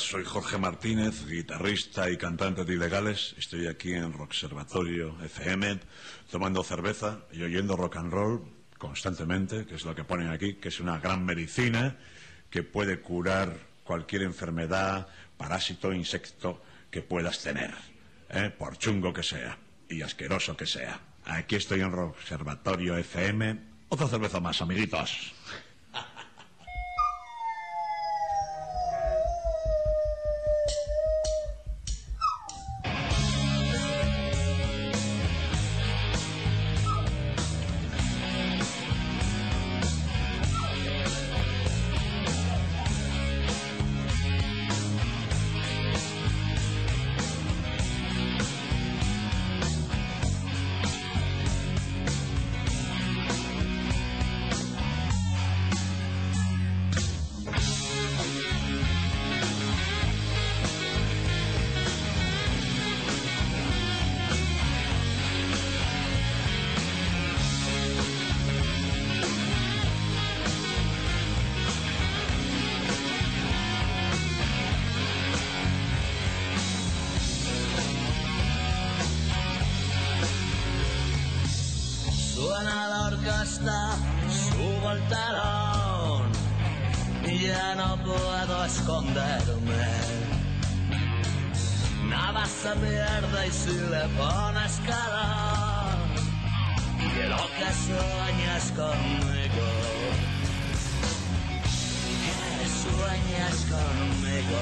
Hola, soy Jorge Martínez, guitarrista y cantante de Ilegales. Estoy aquí en Rockservatorio FM tomando cerveza y oyendo rock and roll constantemente, que es lo que ponen aquí, que es una gran medicina que puede curar cualquier enfermedad, parásito, insecto que puedas tener, ¿eh? por chungo que sea y asqueroso que sea. Aquí estoy en Rockservatorio FM. Otra cerveza más, amiguitos. Se pierde y si le pones calor, quiero que sueñes conmigo. Que sueñes conmigo.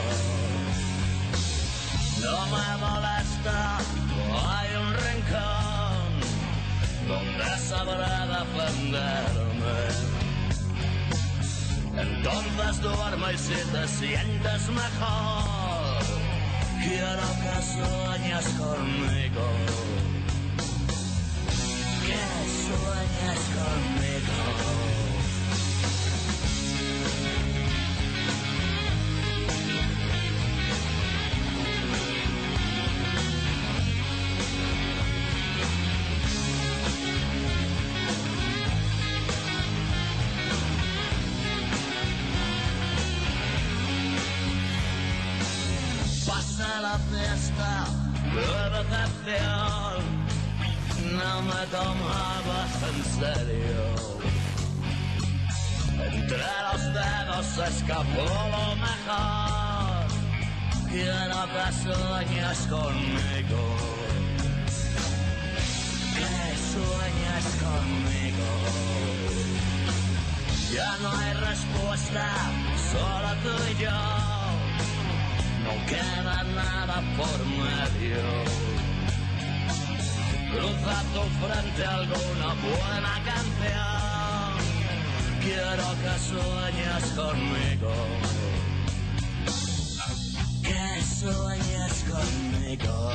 No me molesta, hay un rincón donde sabrá defenderme. Entonces duerme y si te sientes mejor, quiero que sueñes conmigo. Que sueñes conmigo. No me tomabas en serio. Entre los dedos se escapó lo mejor, quiero que sueñes conmigo. Que sueñes conmigo. Ya no hay respuesta, solo tú y yo. No queda nada por medio. Cruza tu frente alguna buena canción. Quiero que sueñes conmigo. Que sueñes conmigo.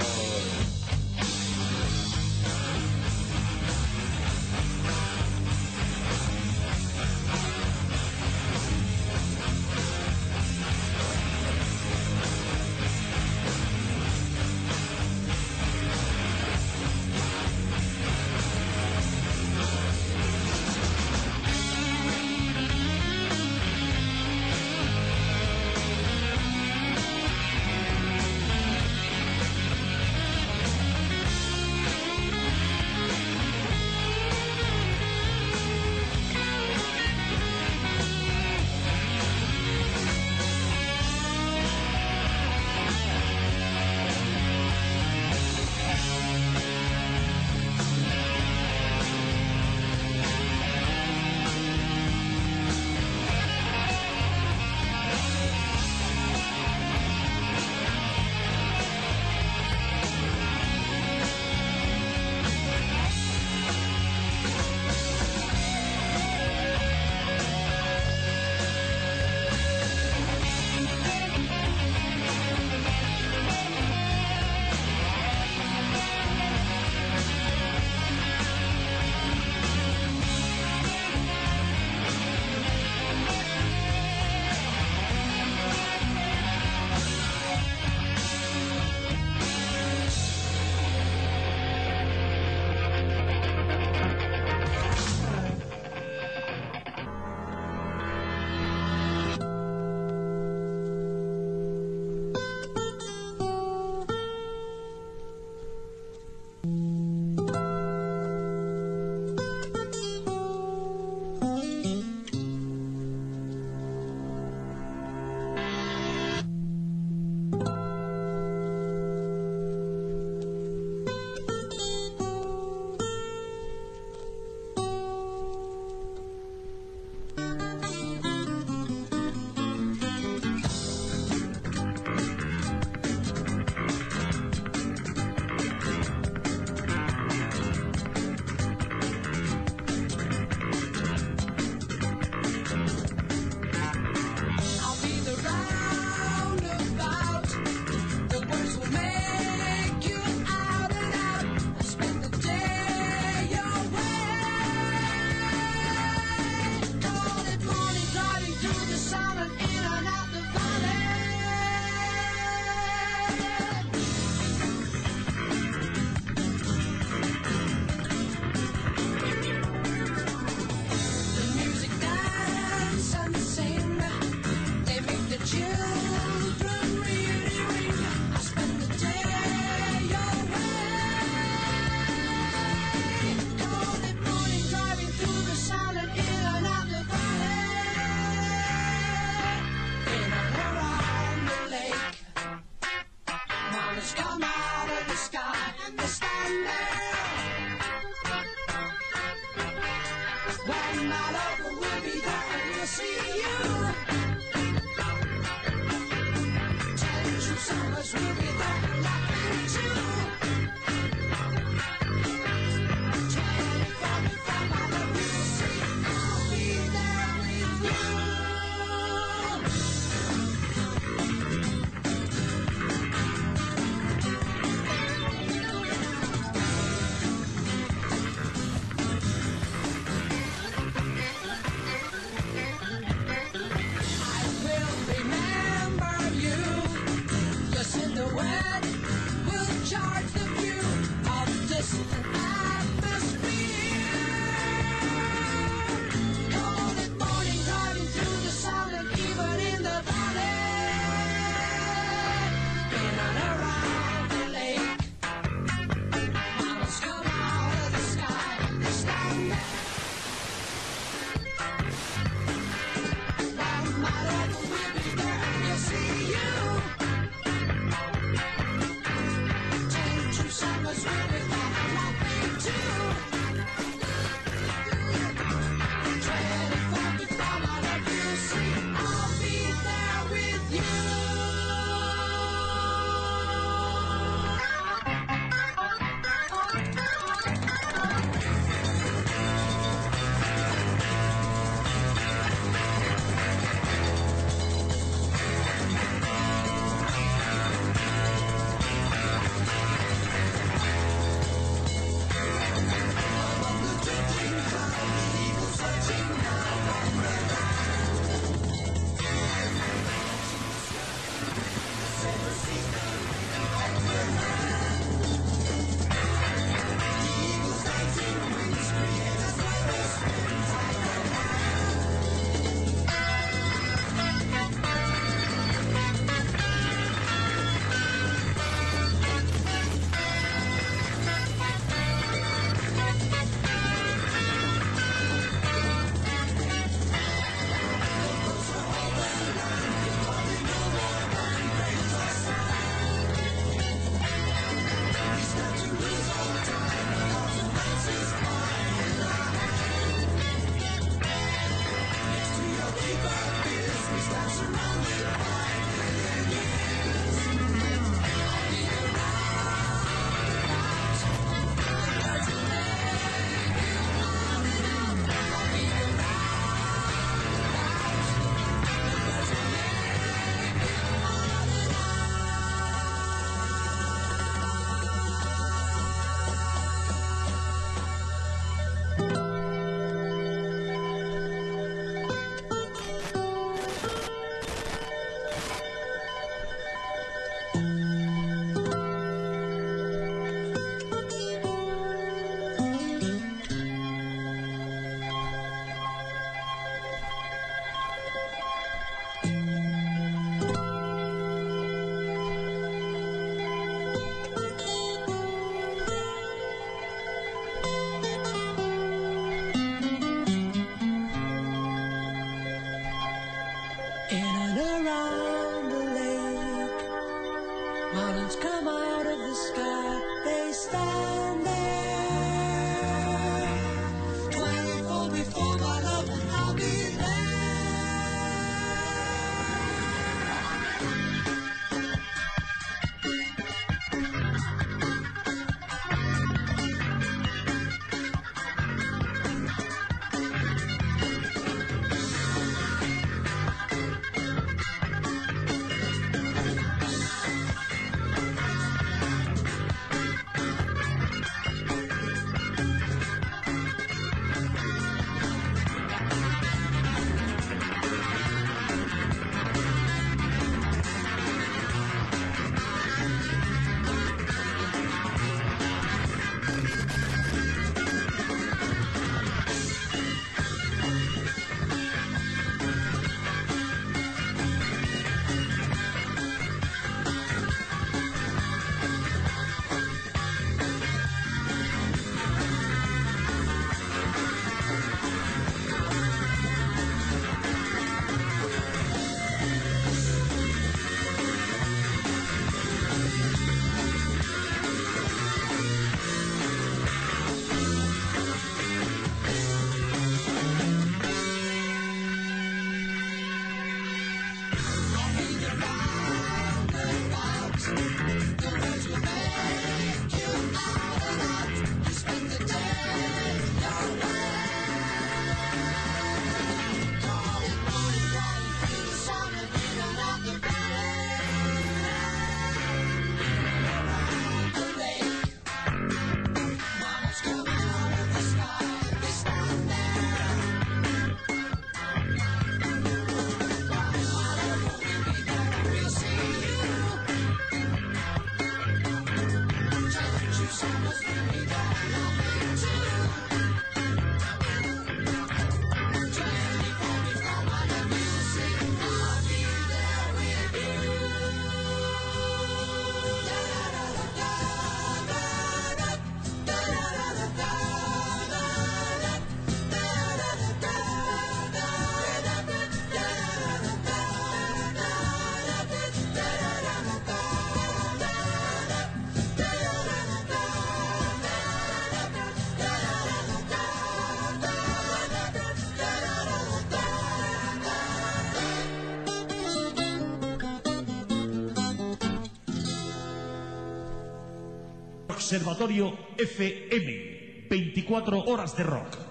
Observatorio FM. 24 horas de rock.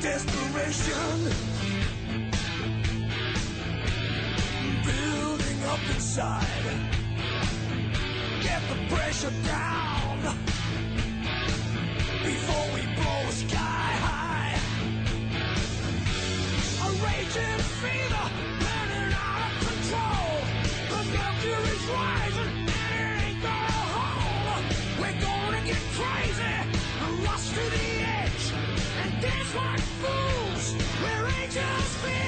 Desperation. up inside. Get the pressure down before we blow sky high. A raging fever burning out of control. The mercury rising and it ain't gonna hold. We're gonna get crazy and to the edge and dance like fools. We're angels.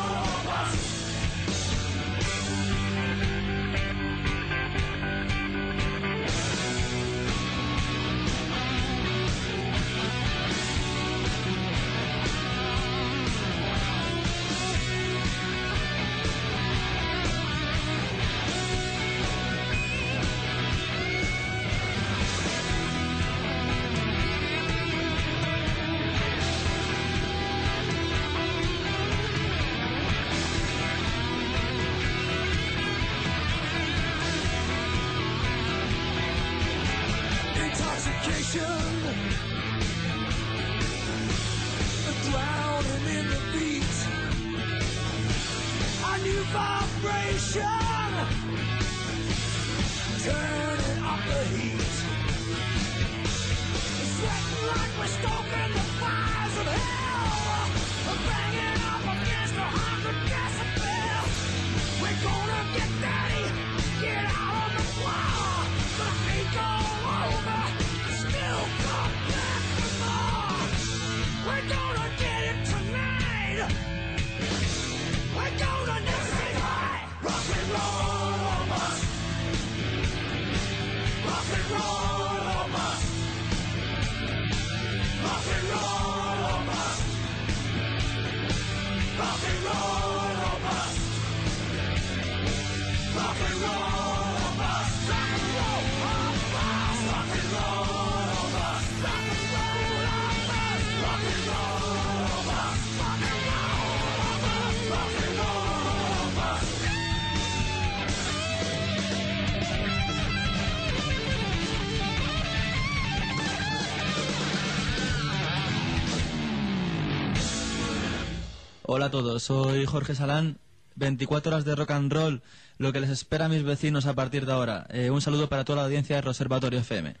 Hola a todos, soy Jorge Salán. 24 horas de rock and roll, lo que les espera a mis vecinos a partir de ahora. Eh, un saludo para toda la audiencia de Reservatorio FM.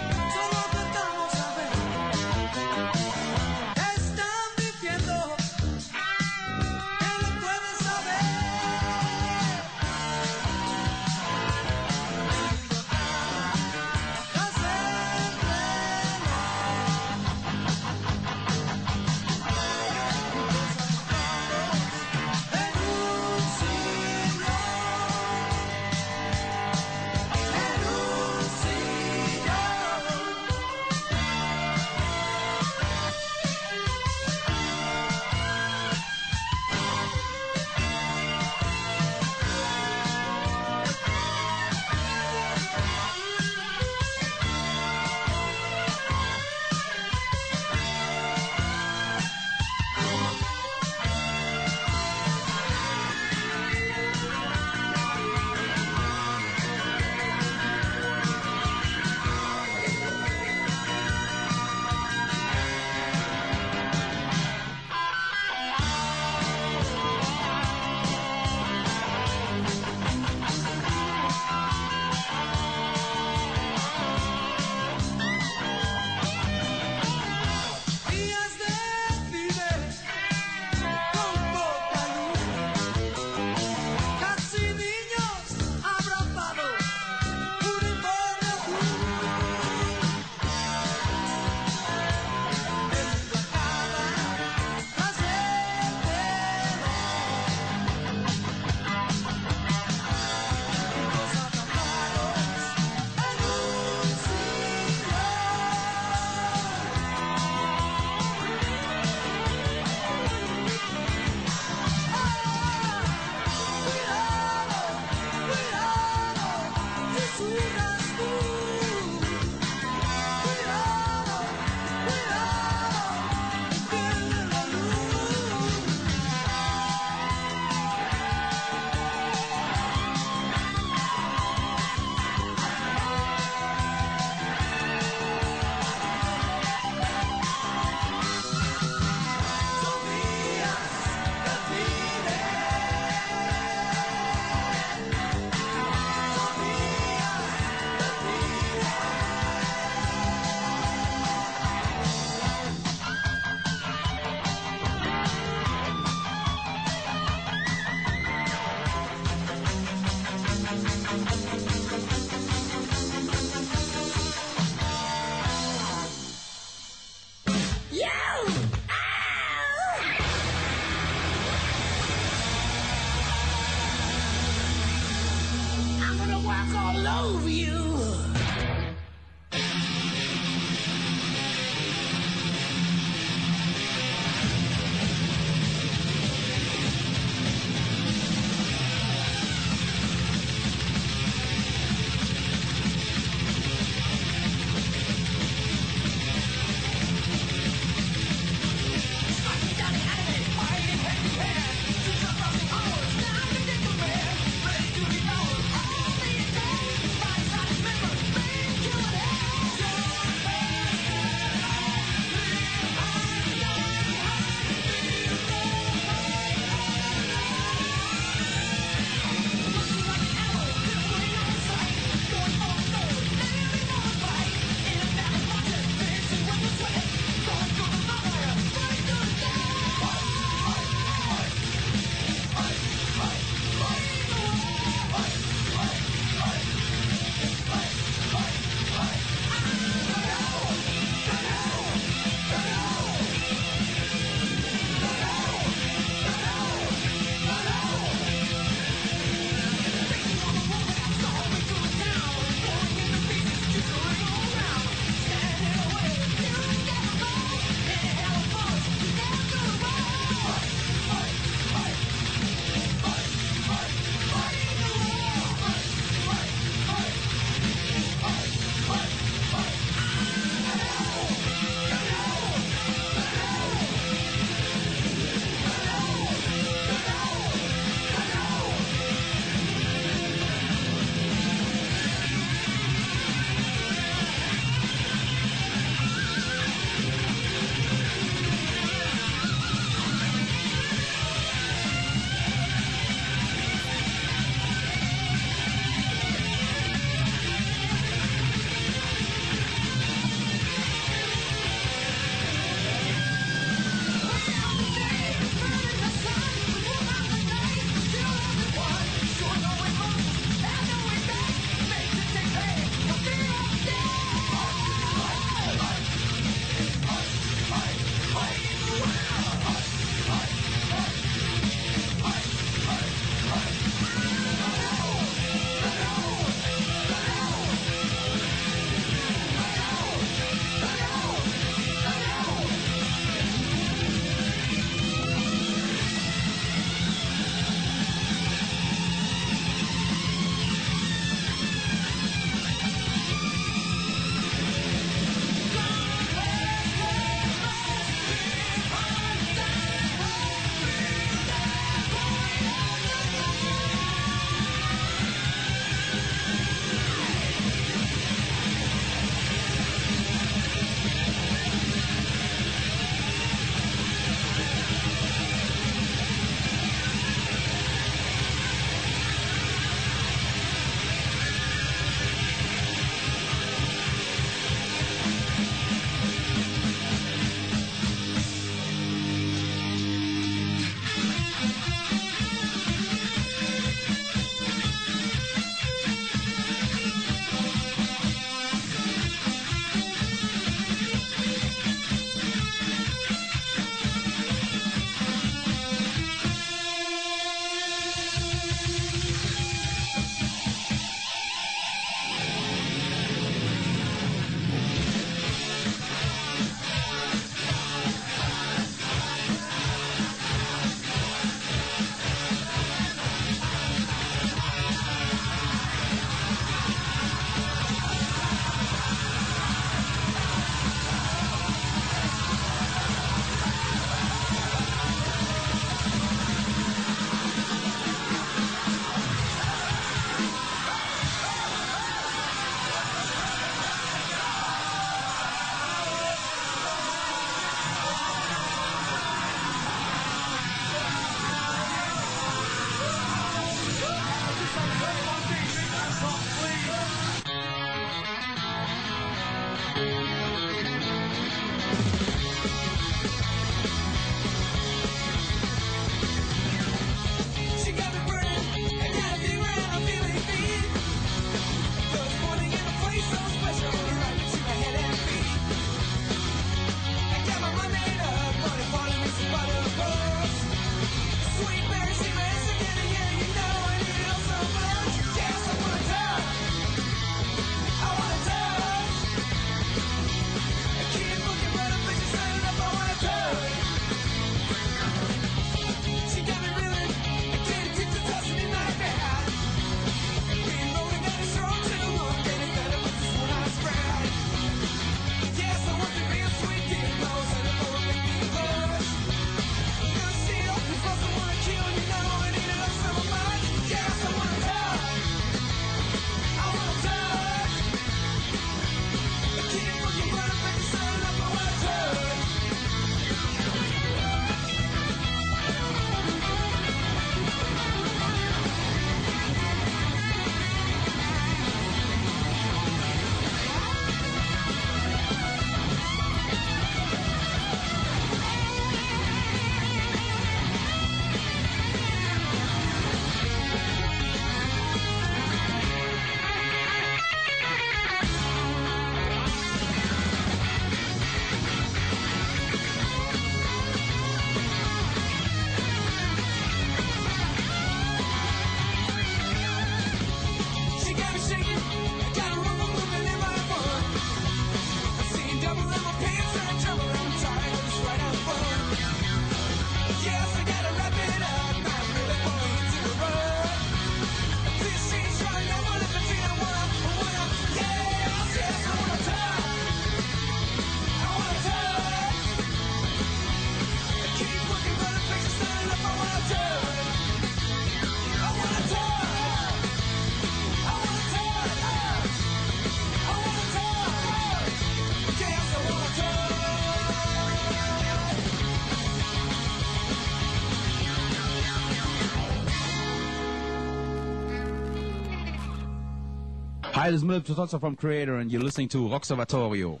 Hi, this is Mil Totosa from Creator, and you're listening to Rock Salvatorio.